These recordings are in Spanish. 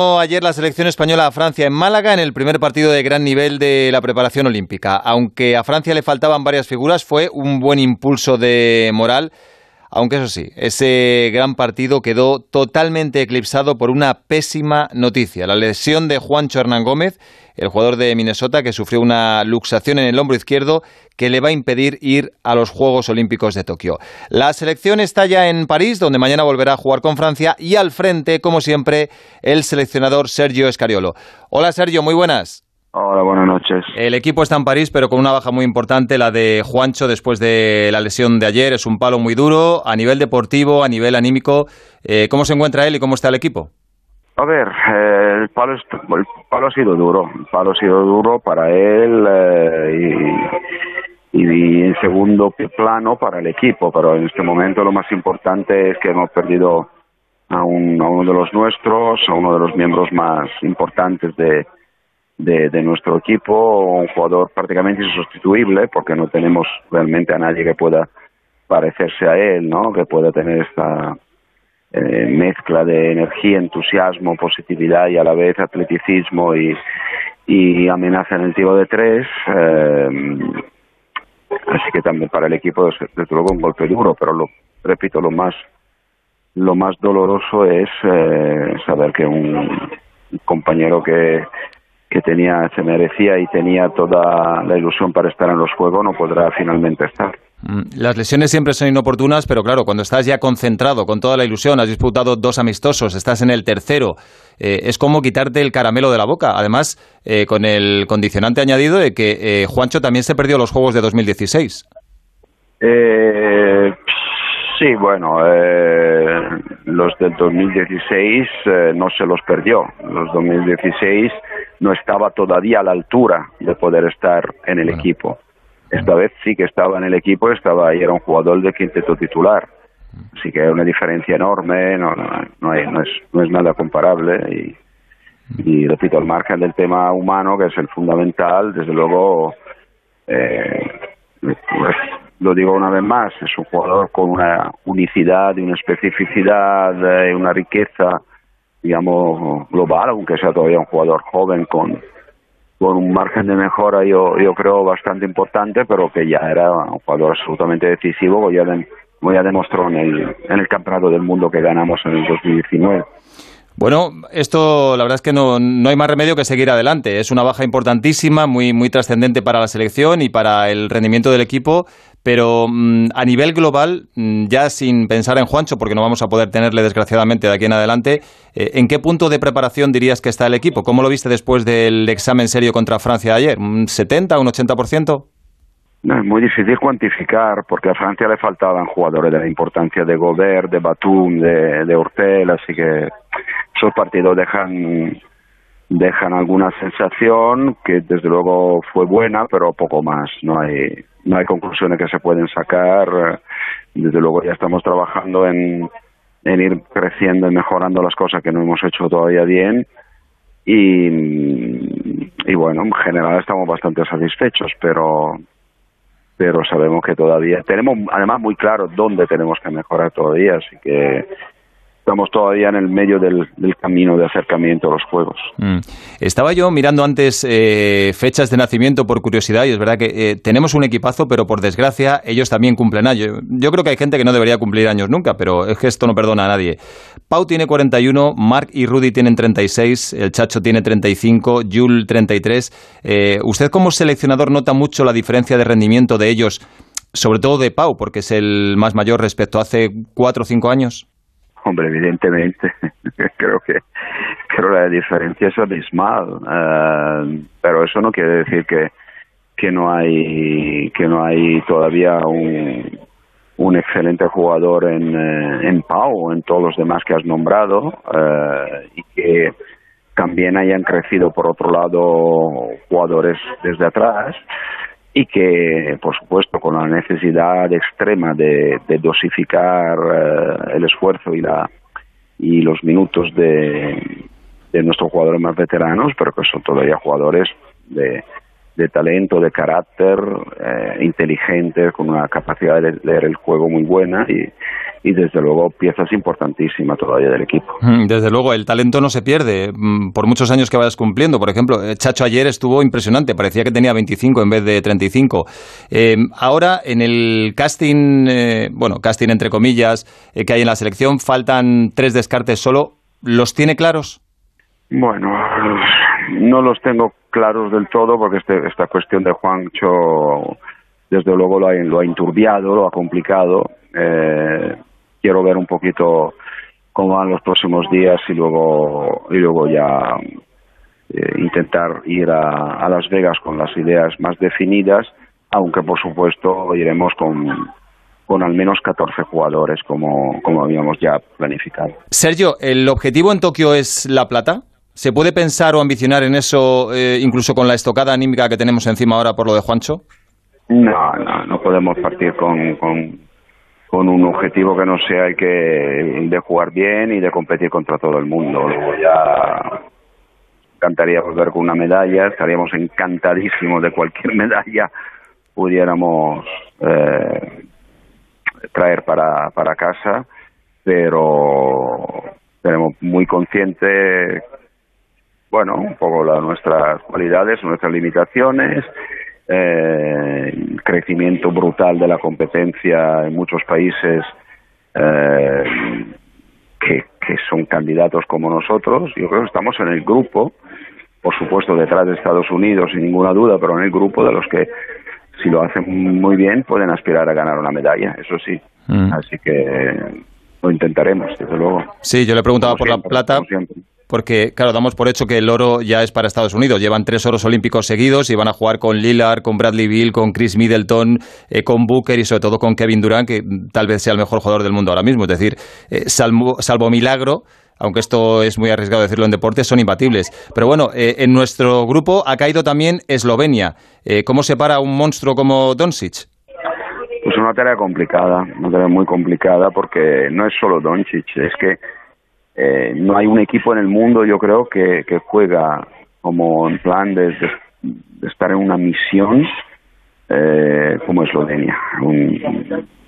ayer la selección española a Francia en Málaga en el primer partido de gran nivel de la preparación olímpica. Aunque a Francia le faltaban varias figuras, fue un buen impulso de moral. Aunque eso sí, ese gran partido quedó totalmente eclipsado por una pésima noticia, la lesión de Juancho Hernán Gómez, el jugador de Minnesota que sufrió una luxación en el hombro izquierdo que le va a impedir ir a los Juegos Olímpicos de Tokio. La selección está ya en París, donde mañana volverá a jugar con Francia y al frente, como siempre, el seleccionador Sergio Escariolo. Hola Sergio, muy buenas. Hola, buenas noches. El equipo está en París, pero con una baja muy importante, la de Juancho después de la lesión de ayer. Es un palo muy duro a nivel deportivo, a nivel anímico. Eh, ¿Cómo se encuentra él y cómo está el equipo? A ver, eh, el, palo, el palo ha sido duro. El palo ha sido duro para él eh, y, y, en segundo plano para el equipo. Pero en este momento lo más importante es que hemos perdido a, un, a uno de los nuestros, a uno de los miembros más importantes de de, nuestro equipo, un jugador prácticamente insustituible, porque no tenemos realmente a nadie que pueda parecerse a él, ¿no? Que pueda tener esta eh, mezcla de energía, entusiasmo, positividad y a la vez atleticismo y, y amenaza en el tiro de tres. Eh, así que también para el equipo es desde luego un golpe duro, pero lo repito, lo más lo más doloroso es eh, saber que un compañero que que tenía, se merecía y tenía toda la ilusión para estar en los Juegos, no podrá finalmente estar. Mm, las lesiones siempre son inoportunas, pero claro, cuando estás ya concentrado con toda la ilusión, has disputado dos amistosos, estás en el tercero, eh, es como quitarte el caramelo de la boca. Además, eh, con el condicionante añadido de que eh, Juancho también se perdió los Juegos de 2016. Eh, Sí, bueno, eh, los del 2016 eh, no se los perdió. Los 2016 no estaba todavía a la altura de poder estar en el equipo. Esta vez sí que estaba en el equipo, estaba y era un jugador de quinteto titular. Así que hay una diferencia enorme, no, no, no, es, no es nada comparable. Y, y repito, al margen del tema humano, que es el fundamental, desde luego, eh, pues, lo digo una vez más, es un jugador con una unicidad y una especificidad y una riqueza, digamos, global, aunque sea todavía un jugador joven con, con un margen de mejora, yo, yo creo, bastante importante, pero que ya era un jugador absolutamente decisivo, como ya, ya demostró en el, en el Campeonato del Mundo que ganamos en el 2019. Bueno, esto la verdad es que no, no, hay más remedio que seguir adelante. Es una baja importantísima, muy, muy trascendente para la selección y para el rendimiento del equipo, pero mm, a nivel global, mm, ya sin pensar en Juancho, porque no vamos a poder tenerle desgraciadamente de aquí en adelante, eh, ¿en qué punto de preparación dirías que está el equipo? ¿Cómo lo viste después del examen serio contra Francia ayer? ¿Un 70, un 80%? Es muy difícil cuantificar porque a Francia le faltaban jugadores de la importancia de Gobert, de Batum, de, de Hortel, así que esos partidos dejan dejan alguna sensación que desde luego fue buena, pero poco más. No hay no hay conclusiones que se pueden sacar. Desde luego ya estamos trabajando en, en ir creciendo y mejorando las cosas que no hemos hecho todavía bien. Y, y bueno, en general estamos bastante satisfechos, pero pero sabemos que todavía tenemos además muy claro dónde tenemos que mejorar todavía, así que estamos todavía en el medio del, camino de acercamiento a los juegos. Mm. Estaba yo mirando antes eh, fechas de nacimiento por curiosidad y es verdad que eh, tenemos un equipazo, pero por desgracia ellos también cumplen años. Yo creo que hay gente que no debería cumplir años nunca, pero es que esto no perdona a nadie. Pau tiene 41, Mark y Rudy tienen 36, el Chacho tiene 35, Jul 33. Eh, ¿Usted como seleccionador nota mucho la diferencia de rendimiento de ellos? Sobre todo de Pau, porque es el más mayor respecto a hace cuatro o cinco años. Hombre, evidentemente, creo que creo la diferencia es abismal, uh, pero eso no quiere decir que que no hay que no hay todavía un, un excelente jugador en, eh, en Pau en todos los demás que has nombrado uh, y que también hayan crecido por otro lado jugadores desde atrás y que, por supuesto, con la necesidad extrema de, dosificar eh, el esfuerzo y, la, y los minutos de, de nuestros jugadores más veteranos, pero que son todavía jugadores de, de talento, de carácter, eh, inteligente, con una capacidad de leer el juego muy buena y, y desde luego piezas importantísimas todavía del equipo. Mm, desde luego, el talento no se pierde mm, por muchos años que vayas cumpliendo. Por ejemplo, eh, Chacho ayer estuvo impresionante, parecía que tenía 25 en vez de 35. Eh, ahora, en el casting, eh, bueno, casting entre comillas, que hay en la selección, faltan tres descartes solo. ¿Los tiene claros? Bueno, no los tengo claros del todo porque este, esta cuestión de Juancho, desde luego, lo ha, lo ha enturbiado, lo ha complicado. Eh, quiero ver un poquito cómo van los próximos días y luego y luego ya eh, intentar ir a, Las Vegas con las ideas más definidas, aunque por supuesto iremos con, con al menos 14 jugadores como, como habíamos ya planificado. Sergio, ¿el objetivo en Tokio es la plata? ¿Se puede pensar o ambicionar en eso eh, incluso con la estocada anímica que tenemos encima ahora por lo de Juancho? No, no, no podemos partir con, con un objetivo que no sea el que de jugar bien y de competir contra todo el mundo. Luego ya encantaría volver con una medalla, estaríamos encantadísimos de cualquier medalla pudiéramos eh, traer para, para casa, pero tenemos muy consciente, bueno, un poco la, nuestras cualidades, nuestras limitaciones, eh, crecimiento brutal de la competencia en muchos países eh, que, son candidatos como nosotros. Yo creo que estamos en el grupo, por supuesto detrás de Estados Unidos, sin ninguna duda, pero en el grupo de los que, si lo hacen muy bien, pueden aspirar a ganar una medalla, eso sí. Mm. Así que lo intentaremos, desde luego. Sí, yo le preguntaba por la plata porque, claro, damos por hecho que el oro ya es para Estados Unidos. Llevan tres oros olímpicos seguidos y van a jugar con Lillard, con Bradley Bill, con Chris Middleton, eh, con Booker y sobre todo con Kevin Durant, que tal vez sea el mejor jugador del mundo ahora mismo. Es decir, eh, salvo, milagro, aunque esto es muy arriesgado decirlo en deportes, son imbatibles. Pero bueno, eh, en nuestro grupo ha caído también Eslovenia. ¿Cómo se para un monstruo como Doncic? Pues una tarea complicada, una tarea muy complicada porque no es solo Doncic, es que eh, no hay un equipo en el mundo, yo creo, que, que juega como en plan de, estar en una misión eh, como Eslovenia.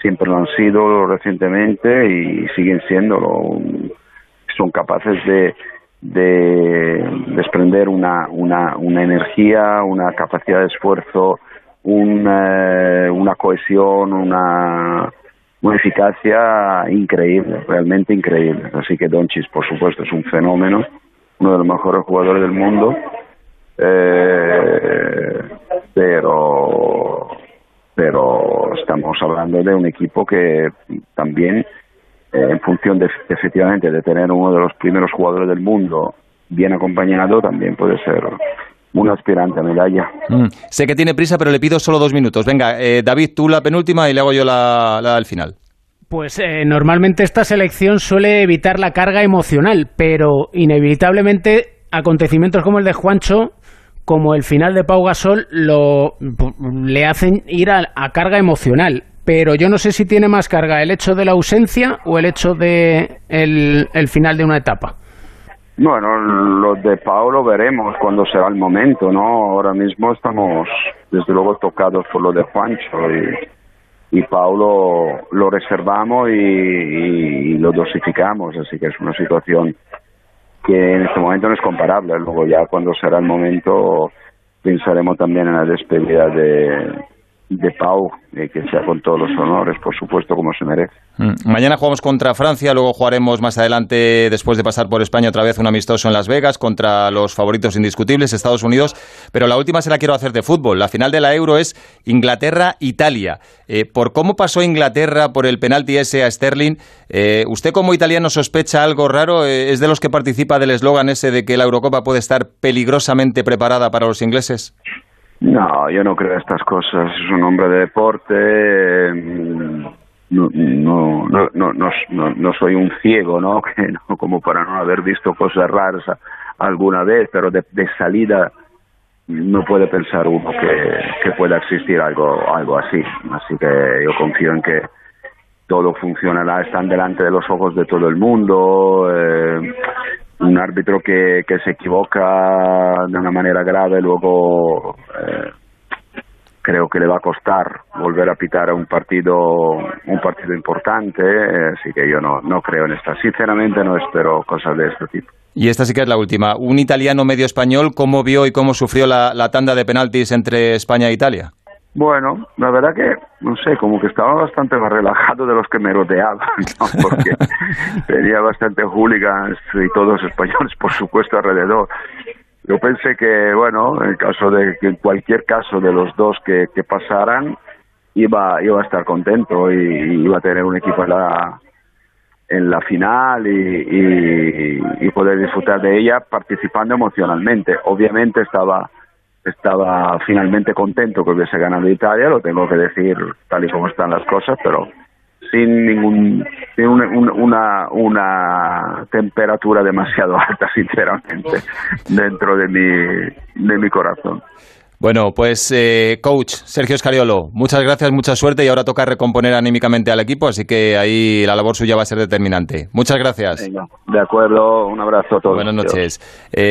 siempre lo han sido recientemente y siguen siendo. son capaces de, de desprender una, una, una energía, una capacidad de esfuerzo, una, una cohesión, una una eficacia increíble, realmente increíble. Así que Donchis, por supuesto, es un fenómeno, uno de los mejores jugadores del mundo, eh, pero pero estamos hablando de un equipo que también, eh, en función de efectivamente de tener uno de los primeros jugadores del mundo bien acompañado, también puede ser un aspirante a medalla. Mm. Sé que tiene prisa, pero le pido solo dos minutos. Venga, eh, David, tú la penúltima y le hago yo la, la al final. Pues eh, normalmente esta selección suele evitar la carga emocional, pero inevitablemente acontecimientos como el de Juancho, como el final de Pau Gasol, lo, le hacen ir a, carga emocional. Pero yo no sé si tiene más carga el hecho de la ausencia o el hecho de el final de una etapa. Bueno, lo de Paulo veremos cuando será el momento, ¿no? Ahora mismo estamos, desde luego, tocados por lo de Juancho y, y Paulo lo reservamos y, lo dosificamos, así que es una situación que en este momento no es comparable. Luego ya cuando será el momento pensaremos también en la despedida de, de Pau, que sea con todos los honores, por supuesto, como se merece. Mm. Mañana jugamos contra Francia, luego jugaremos más adelante, después de pasar por España, otra vez un amistoso en Las Vegas contra los favoritos indiscutibles, Estados Unidos. Pero la última se la quiero hacer de fútbol. La final de la Euro es Inglaterra-Italia. Eh, por cómo pasó Inglaterra por el penalti ese a Sterling, eh, ¿usted como italiano sospecha algo raro? Eh, ¿Es de los que participa del eslogan ese de que la Eurocopa puede estar peligrosamente preparada para los ingleses? No, yo no creo estas cosas. Es un hombre de deporte. Mm, no, no, no, no, no, soy un ciego, ¿no? Que no, como para no haber visto cosas raras alguna vez, pero de, salida no puede pensar uno que, que pueda existir algo, algo así. Así que yo confío en que todo funcionará, están delante de los ojos de todo el mundo. Eh, un árbitro que, que se equivoca de una manera grave luego eh, creo que le va a costar volver a pitar a un partido un partido importante así que yo no no creo en esta. Sinceramente no espero cosas de este tipo. Y esta sí que es la última. Un italiano medio español cómo vio y cómo sufrió la, la tanda de penaltis entre España e Italia bueno, la verdad que, no sé, como que estaba bastante más relajado de los que me rodeaban, ¿no? porque tenía bastante hooligans y todos españoles, por supuesto, alrededor. Yo pensé que, bueno, en caso de que en cualquier caso de los dos que, que pasaran, iba, iba a estar contento y, iba a tener un equipo en la, en la final y, y poder disfrutar de ella participando emocionalmente. Obviamente estaba estaba finalmente contento que hubiese ganado Italia, lo tengo que decir tal y como están las cosas, pero sin ningún sin una, una, temperatura demasiado alta, sinceramente, dentro de mi, de mi corazón. Bueno, pues eh, coach Sergio Escariolo, muchas gracias, mucha suerte y ahora toca recomponer anímicamente al equipo, así que ahí la labor suya va a ser determinante. Muchas gracias. de acuerdo, un abrazo a todos. Buenas noches. Eh,